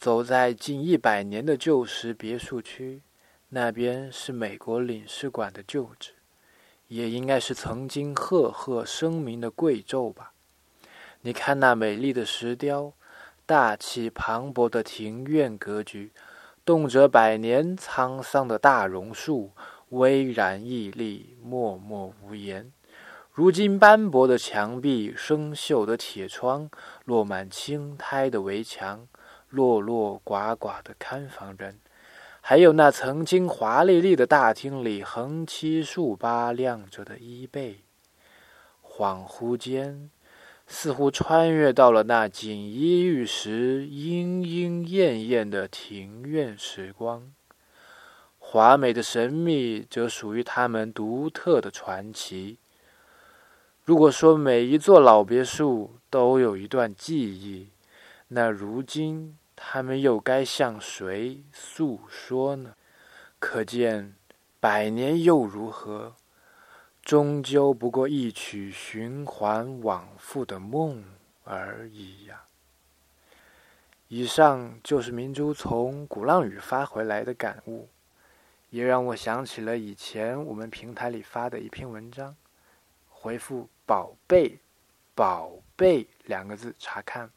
走在近一百年的旧时别墅区，那边是美国领事馆的旧址，也应该是曾经赫赫声名的贵胄吧。你看那美丽的石雕，大气磅礴的庭院格局，动辄百年沧桑的大榕树，巍然屹立，默默无言。如今斑驳的墙壁，生锈的铁窗，落满青苔的围墙。落落寡寡的看房人，还有那曾经华丽丽的大厅里横七竖八亮着的衣被，恍惚间，似乎穿越到了那锦衣玉食、莺莺燕燕的庭院时光。华美的神秘，则属于他们独特的传奇。如果说每一座老别墅都有一段记忆，那如今。他们又该向谁诉说呢？可见，百年又如何？终究不过一曲循环往复的梦而已呀。以上就是明珠从鼓浪屿发回来的感悟，也让我想起了以前我们平台里发的一篇文章。回复“宝贝”“宝贝”两个字查看。